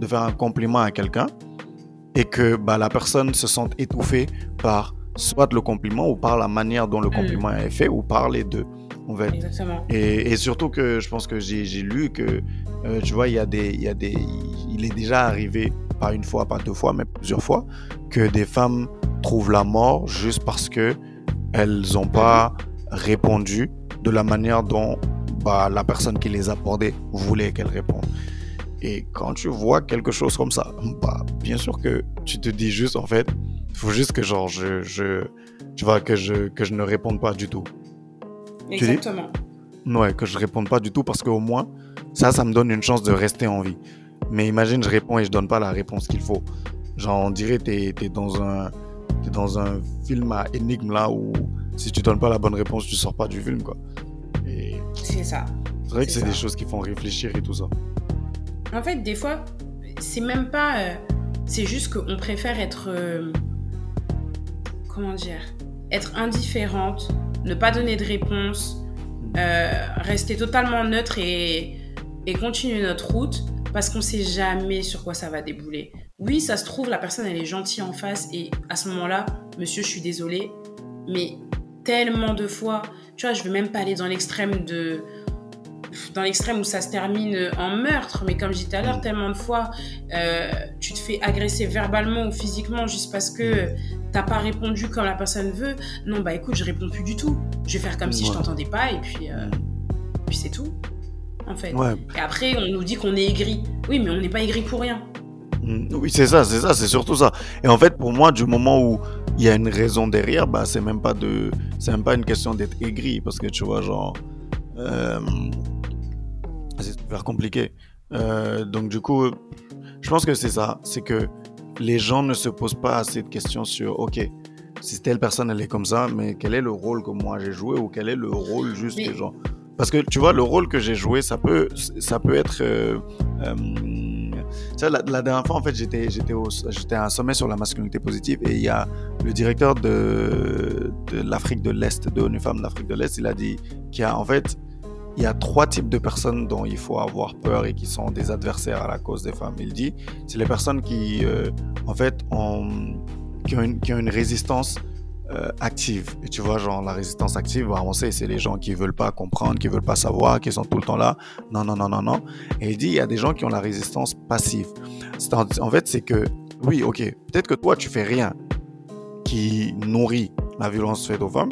de faire un compliment à quelqu'un et que bah, la personne se sente étouffée par soit le compliment ou par la manière dont le mm. compliment est fait ou par les deux. En fait. Exactement. Et, surtout que je pense que j'ai lu que, euh, tu vois, il y, a des, il y a des. Il est déjà arrivé, pas une fois, pas deux fois, mais plusieurs fois, que des femmes trouvent la mort juste parce que elles n'ont pas répondu de la manière dont bah, la personne qui les a abordées voulait qu'elles répondent. Et quand tu vois quelque chose comme ça, bah, bien sûr que tu te dis juste, en fait, il faut juste que genre je, je tu vois que je que je ne réponde pas du tout. Exactement. ouais, que je réponde pas du tout parce qu'au moins ça ça me donne une chance de rester en vie. Mais imagine je réponds et je donne pas la réponse qu'il faut. Genre on dirait tu es, dans un dans un film à énigme là où si tu donnes pas la bonne réponse, tu sors pas du film quoi. C'est ça. C'est vrai que c'est des choses qui font réfléchir et tout ça. En fait, des fois, c'est même pas. Euh, c'est juste qu'on préfère être. Euh, comment dire, être indifférente, ne pas donner de réponse, euh, rester totalement neutre et, et continuer notre route parce qu'on sait jamais sur quoi ça va débouler. Oui, ça se trouve, la personne, elle est gentille en face et à ce moment-là, monsieur, je suis désolée, mais tellement de fois, tu vois, je veux même pas aller dans l'extrême de dans l'extrême où ça se termine en meurtre, mais comme je disais tout à l'heure, tellement de fois, euh, tu te fais agresser verbalement ou physiquement juste parce que t'as pas répondu comme la personne veut. Non, bah écoute, je réponds plus du tout. Je vais faire comme si je t'entendais pas et puis, euh, puis c'est tout, en fait. Et après, on nous dit qu'on est aigri. Oui, mais on n'est pas aigri pour rien. Mm, Oui, c'est ça, c'est ça, c'est surtout ça. Et en fait, pour moi, du moment où il y a une raison derrière, bah, c'est même pas de, c'est même pas une question d'être aigri, parce que tu vois, genre, euh, c'est super compliqué. Euh, donc du coup, je pense que c'est ça, c'est que les gens ne se posent pas assez de questions sur, ok, si telle personne elle est comme ça, mais quel est le rôle que moi j'ai joué ou quel est le rôle juste que genre, parce que tu vois, le rôle que j'ai joué, ça peut, ça peut être euh, euh, sais, la, la dernière fois, en fait, j'étais, j'étais, j'étais à un sommet sur la masculinité positive et il y a le directeur de, de l'Afrique de l'Est, de ONU Femmes d'Afrique de l'Est, il a dit qu'il y a, en fait, il y a trois types de personnes dont il faut avoir peur et qui sont des adversaires à la cause des femmes. Il dit, c'est les personnes qui, euh, en fait, ont, qui, ont une, résistance euh, active. Et tu vois, genre, la résistance active, bah, on sait, c'est les gens qui veulent pas comprendre, qui veulent pas savoir, qui sont tout le temps là. Non, non, non, non, non. Et il dit, il y a des gens qui ont la résistance passive. En, en fait, c'est que, oui, ok, peut-être que toi, tu fais rien qui nourrit la violence faite aux femmes,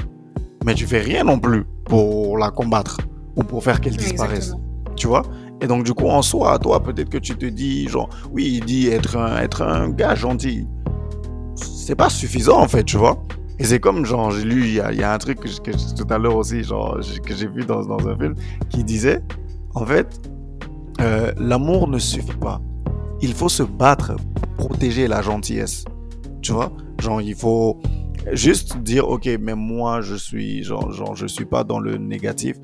mais tu fais rien non plus pour la combattre ou pour faire qu'elle disparaisse. Exactement. Tu vois? Et donc, du coup, en soi, toi, peut-être que tu te dis, genre, oui, il dit être un, être un gars gentil. C'est pas suffisant, en fait, tu vois? Et c'est comme, genre, j'ai lu, il y a, y a un truc que, que tout à l'heure aussi, genre, que j'ai vu dans, dans un film, qui disait, en fait, euh, l'amour ne suffit pas. Il faut se battre pour protéger la gentillesse. Tu vois? Genre, il faut juste dire, ok, mais moi, je suis, genre, genre, je suis pas dans le négatif.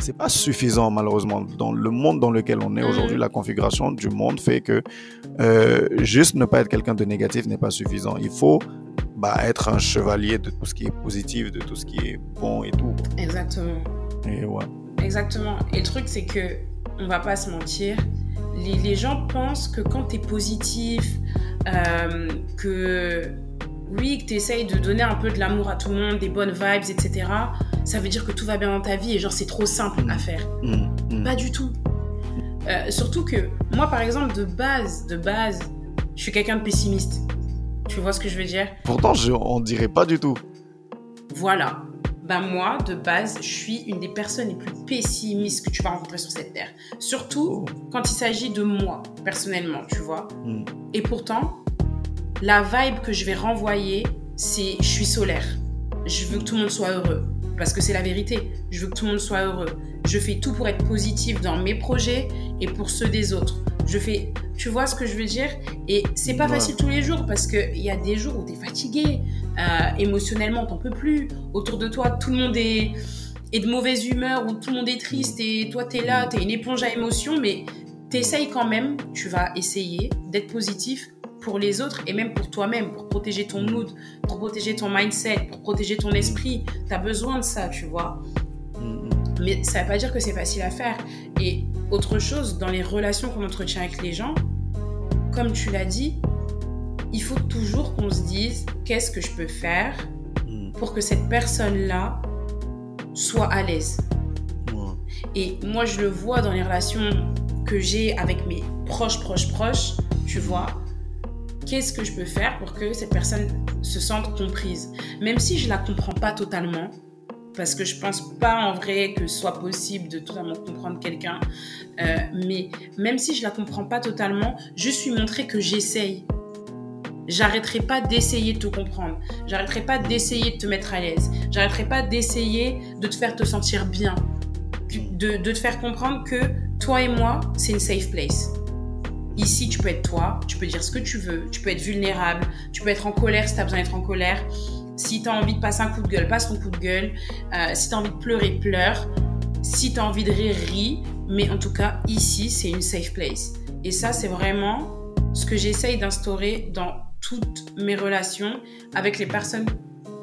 C'est pas suffisant, malheureusement. Dans le monde dans lequel on est aujourd'hui, la configuration du monde fait que euh, juste ne pas être quelqu'un de négatif n'est pas suffisant. Il faut bah, être un chevalier de tout ce qui est positif, de tout ce qui est bon et tout. Exactement. Et ouais. Exactement. Et le truc, c'est que, on va pas se mentir, les, les gens pensent que quand tu es positif, euh, que oui, que tu essayes de donner un peu de l'amour à tout le monde, des bonnes vibes, etc., ça veut dire que tout va bien dans ta vie et genre c'est trop simple à faire. Mm, mm. Pas du tout. Euh, surtout que moi, par exemple, de base, de base, je suis quelqu'un de pessimiste. Tu vois ce que je veux dire? Pourtant, je, on dirait pas du tout. Voilà. Ben moi, de base, je suis une des personnes les plus pessimistes que tu vas rencontrer sur cette terre. Surtout quand il s'agit de moi, personnellement, tu vois. Mm. Et pourtant, la vibe que je vais renvoyer, c'est je suis solaire. Je veux que tout le monde soit heureux. Parce que c'est la vérité. Je veux que tout le monde soit heureux. Je fais tout pour être positif dans mes projets et pour ceux des autres. Je fais, tu vois ce que je veux dire? Et c'est pas Ouais. facile tous les jours parce qu'il y a des jours où tu es fatigué, euh, émotionnellement, t'en peux plus. Autour de toi, tout le monde est, est de mauvaise humeur ou tout le monde est triste et toi, tu es là, tu es une éponge à émotions, mais t'essayes quand même, tu vas essayer d'être positif pour les autres et même pour toi-même, pour protéger ton mood, pour protéger ton mindset, pour protéger ton esprit. Tu as besoin de ça, tu vois. Mm, mm. Mais ça ne veut pas dire que c'est facile à faire. Et autre chose, dans les relations qu'on entretient avec les gens, comme tu l'as dit, il faut toujours qu'on se dise qu'est-ce que je peux faire Mm. pour que cette personne-là soit à l'aise? Ouais. Et moi, je le vois dans les relations que j'ai avec mes proches, proches, proches, tu vois. Qu'est-ce que je peux faire pour que cette personne se sente comprise Même si je la comprends pas totalement, parce que je pense pas en vrai que ce soit possible de totalement comprendre quelqu'un, euh, mais même si je la comprends pas totalement, juste lui montrer que j'essaye. J'arrêterai pas d'essayer de te comprendre. J'arrêterai pas d'essayer de te mettre à l'aise. J'arrêterai pas d'essayer de te faire te sentir bien. De te faire comprendre que toi et moi, c'est une safe place. Ici, tu peux être toi, tu peux dire ce que tu veux, tu peux être vulnérable, tu peux être en colère si tu as besoin d'être en colère. Si tu as envie de passer un coup de gueule, passe ton coup de gueule. Euh, si tu as envie de pleurer, pleure. Si tu as envie de rire, ris. Mais en tout cas, ici, c'est une safe place. Et ça, c'est vraiment ce que j'essaye d'instaurer dans toutes mes relations avec les personnes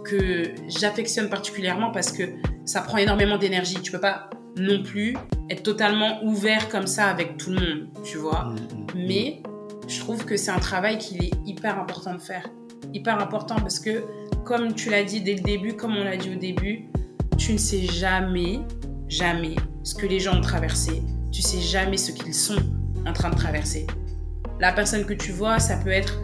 que j'affectionne particulièrement parce que ça prend énormément d'énergie. Tu peux pas non plus être totalement ouvert comme ça avec tout le monde, tu vois. Mm, mm. Mais je trouve que c'est un travail qu'il est hyper important de faire. Hyper important parce que, comme tu l'as dit dès le début, comme on l'a dit au début, tu ne sais jamais, jamais ce que les gens ont traversé. Tu sais jamais ce qu'ils sont en train de traverser. La personne que tu vois, ça peut être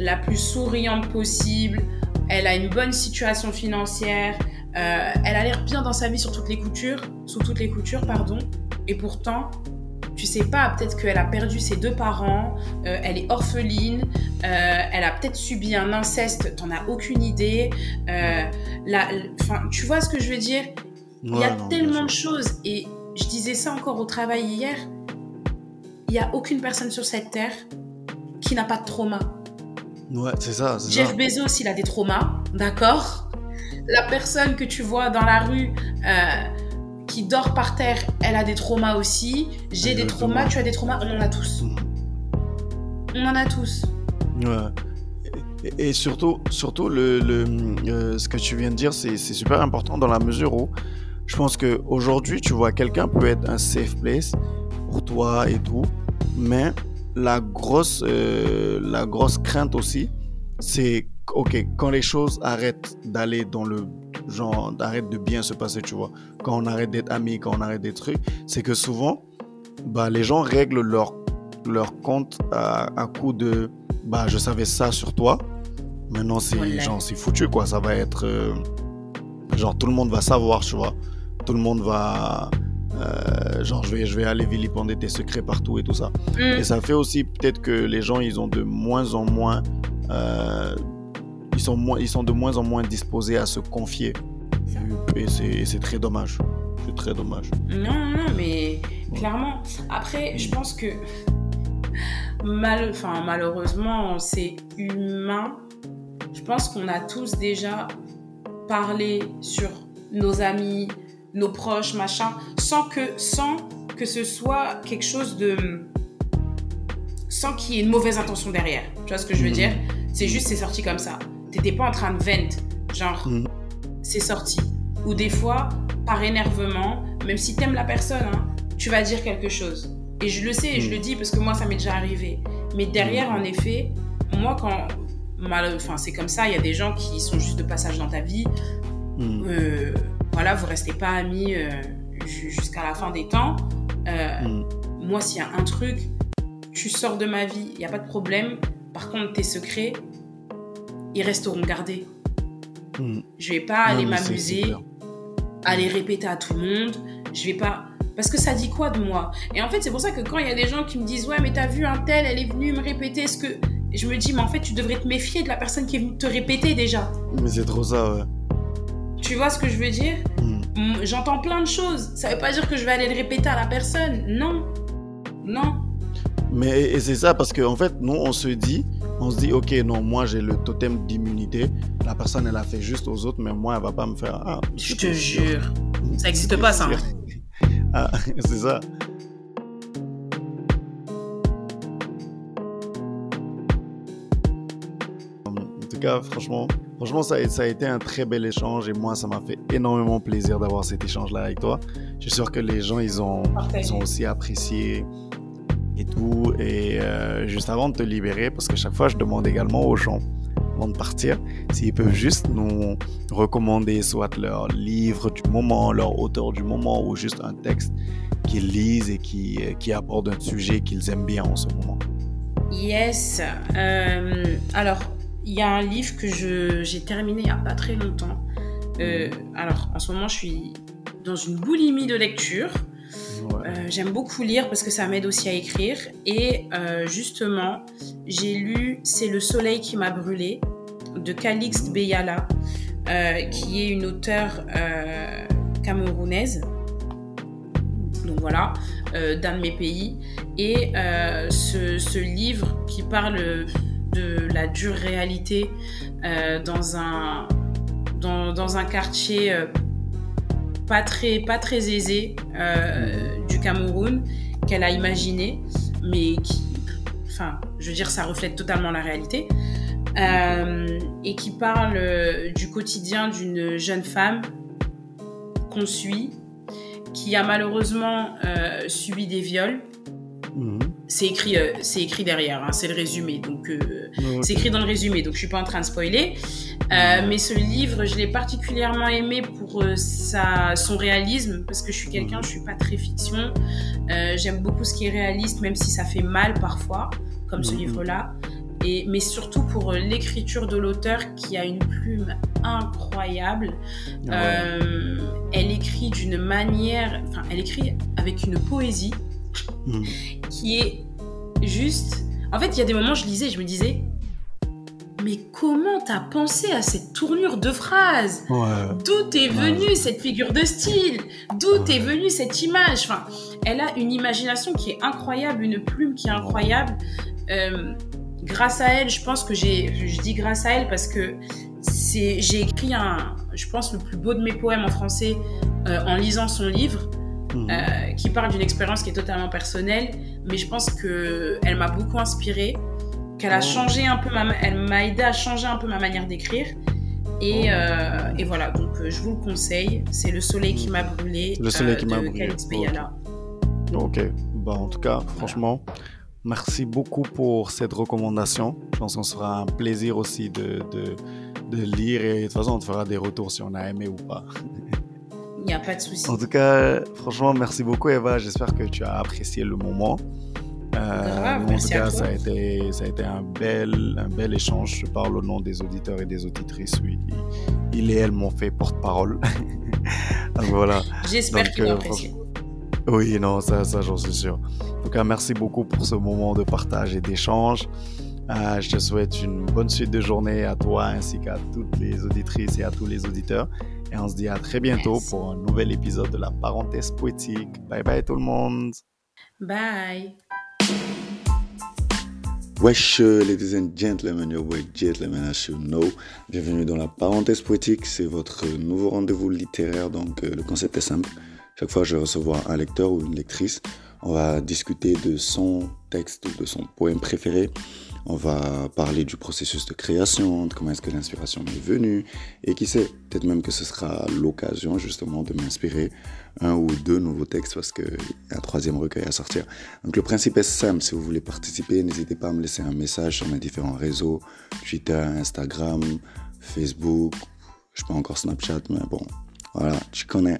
la plus souriante possible. Elle a une bonne situation financière. euh, elle a l'air bien dans sa vie sur toutes les coutures, sous toutes les coutures, pardon. Et pourtant, tu sais pas, peut-être qu'elle a perdu ses deux parents, euh, elle est orpheline, euh, elle a peut-être subi un inceste, t'en as aucune idée. La, tu vois ce que je veux dire? Il y a tellement de choses. Et je disais ça encore au travail hier. Il n'y a aucune personne sur cette terre qui n'a pas de trauma. Ouais, c'est ça. Jeff Bezos, il a des traumas, d'accord? La personne que tu vois dans la rue qui dort par terre, elle a des traumas aussi. J'ai des traumas, tu as des traumas, on en a tous. Mm. On en a tous. Ouais. Et, surtout, surtout le, le euh, ce que tu viens de dire, c'est super important dans la mesure où je pense qu'aujourd'hui, tu vois, quelqu'un peut être un safe place pour toi et tout, mais la grosse, euh, la grosse crainte aussi, c'est, ok, quand les choses arrêtent d'aller dans le genre, arrête de bien se passer, tu vois. Quand on arrête d'être amis, quand on arrête des trucs, c'est que souvent, bah, les gens règlent leur, leur compte à, à coup de, bah, je savais ça sur toi. Maintenant, c'est, genre, c'est foutu, quoi. Ça va être, euh, genre, tout le monde va savoir, tu vois. Tout le monde va, euh, genre, je vais, je vais aller vilipender tes secrets partout et tout ça. Mm. Et ça fait aussi peut-être que les gens, ils ont de moins en moins euh, ils sont, moins, ils sont de moins en moins disposés à se confier. Et c'est très dommage. C'est très dommage. Non, non, mais clairement. Après, je pense que mal, enfin, malheureusement, c'est humain. Je pense qu'on a tous déjà parlé sur nos amis, nos proches, machin, sans que, sans que ce soit quelque chose de. sans qu'il y ait une mauvaise intention derrière. Tu vois ce que je veux mhm. dire? C'est juste, c'est sorti comme ça t'étais pas en train de vent, genre, mm. c'est sorti. Ou des fois, par énervement, même si t'aimes la personne, hein, tu vas dire quelque chose. Et je le sais, et je mm. le dis parce que moi, ça m'est déjà arrivé. Mais derrière, mm. en effet, moi, quand. Enfin, c'est comme ça, il y a des gens qui sont juste de passage dans ta vie. Euh, voilà, vous restez pas amis euh, jusqu'à la fin des temps. Euh, moi, s'il y a un truc, tu sors de ma vie, il n'y a pas de problème. Par contre, tes secrets, ils resteront gardés. Hmm. Je vais pas aller m'amuser, aller répéter à tout le monde. Je vais pas. Parce que ça dit quoi de moi? Et en fait, c'est pour ça que quand il y a des gens qui me disent Ouais, mais t'as vu un tel, elle est venue me répéter ce que. Je me dis, mais en fait, tu devrais te méfier de la personne qui est venue te répéter déjà. Mais c'est trop ça, ouais. Tu vois ce que je veux dire hmm. J'entends plein de choses. Ça veut pas dire que je vais aller le répéter à la personne. Non. Non. Mais c'est ça, parce qu'en en fait, nous, on se dit, on se dit, ok, non, moi j'ai le totem d'immunité. La personne, elle a fait juste aux autres, mais moi, elle va pas me faire. Ah, je te jure. Ça n'existe pas, ça. ah, c'est ça. En tout cas, franchement, franchement ça, a, ça a été un très bel échange et moi, ça m'a fait énormément plaisir d'avoir cet échange-là avec toi. Je suis sûr que les gens, ils ont, ils ont aussi apprécié et tout. Et euh, juste avant de te libérer, parce que chaque fois, je demande également aux gens, avant de partir, s'ils peuvent juste nous recommander soit leur livre du moment, leur auteur du moment, ou juste un texte qu'ils lisent et qui, qui aborde un sujet qu'ils aiment bien en ce moment. Yes. Euh, alors, il y a un livre que j'ai terminé il n'y a pas très longtemps. Euh, alors, en ce moment, je suis dans une boulimie de lecture. Euh, j'aime beaucoup lire parce que ça m'aide aussi à écrire. Et euh, justement, j'ai lu C'est le soleil qui m'a brûlé de Calixte Beyala, euh, qui est une auteure camerounaise. Donc voilà, d'un de mes pays. Et ce, ce, livre qui parle de la dure réalité dans, un, dans, un quartier pas très, pas très aisé euh, du Cameroun qu'elle a imaginé, mais qui, enfin, je veux dire, ça reflète totalement la réalité. Euh, et qui parle euh, du quotidien d'une jeune femme qu'on suit, qui a malheureusement subi des viols. Mhm. C'est écrit, c'est écrit derrière, hein, c'est le résumé. Donc, c'est écrit dans le résumé, donc je suis pas en train de spoiler. Euh, mais ce livre, je l'ai particulièrement aimé pour euh, sa, son réalisme, parce que je suis quelqu'un, je suis pas très fiction. Euh, J'aime beaucoup ce qui est réaliste, même si ça fait mal parfois, comme ce livre-là. Et, mais surtout pour euh, l'écriture de l'auteur qui a une plume incroyable. elle écrit d'une manière, enfin, elle écrit avec une poésie qui est juste. En fait, il y a des moments, je lisais, je me disais, mais comment t'as pensé à cette tournure de phrase? D'où est venue cette figure de style? D'où est venue cette image? Enfin, elle a une imagination qui est incroyable, une plume qui est incroyable. Euh, grâce à elle, je pense que j'ai, je dis grâce à elle parce que c'est, j'ai écrit un, je pense le plus beau de mes poèmes en français euh, en lisant son livre. Mhm. Euh, qui parle d'une expérience qui est totalement personnelle, mais je pense que elle m'a beaucoup inspirée qu'elle a oh. changé un peu ma, elle m'a aidé à changer un peu ma manière d'écrire. Et, oh. euh, et, voilà, donc euh, je vous le conseille. C'est Le Soleil qui m'a brûlé. Le Soleil qui m'a brûlé. Ok, bah, en tout cas, franchement, merci beaucoup pour cette recommandation. Je pense qu'on sera un plaisir aussi de, de, de, lire et de toute façon, on te fera des retours si on a aimé ou pas. Il n'y a pas de souci. En tout cas, franchement, merci beaucoup Eva. J'espère que tu as apprécié le moment. Euh, en tout cas, ça a, été, ça a été un bel, un bel échange. Je parle au nom des auditeurs et des auditrices. Oui, il et elle m'ont fait porte-parole. voilà. J'espère qu'ils ont euh, apprécié. Oui, non, ça, ça j'en suis sûr. En tout cas, merci beaucoup pour ce moment de partage et d'échange. Euh, je te souhaite une bonne suite de journée à toi ainsi qu'à toutes les auditrices et à tous les auditeurs. Et on se dit à très bientôt pour un nouvel épisode de la parenthèse poétique. Bye bye tout le monde. Bye. Wesh, ladies and gentlemen, your boy gentlemen, as you know. Bienvenue dans la parenthèse poétique. C'est votre nouveau rendez-vous littéraire. Donc, euh, le concept est simple. Chaque fois, je vais recevoir un lecteur ou une lectrice. On va discuter de son texte ou de son poème préféré. On va parler du processus de création, de comment est-ce que l'inspiration m'est venue. Et qui sait, peut-être même que ce sera l'occasion justement de m'inspirer un ou deux nouveaux textes parce qu'il y a un troisième recueil à sortir. Donc le principe est simple. Si vous voulez participer, n'hésitez pas à me laisser un message sur mes différents réseaux. Twitter, Instagram, Facebook. Je pas encore Snapchat, mais bon, voilà, tu connais.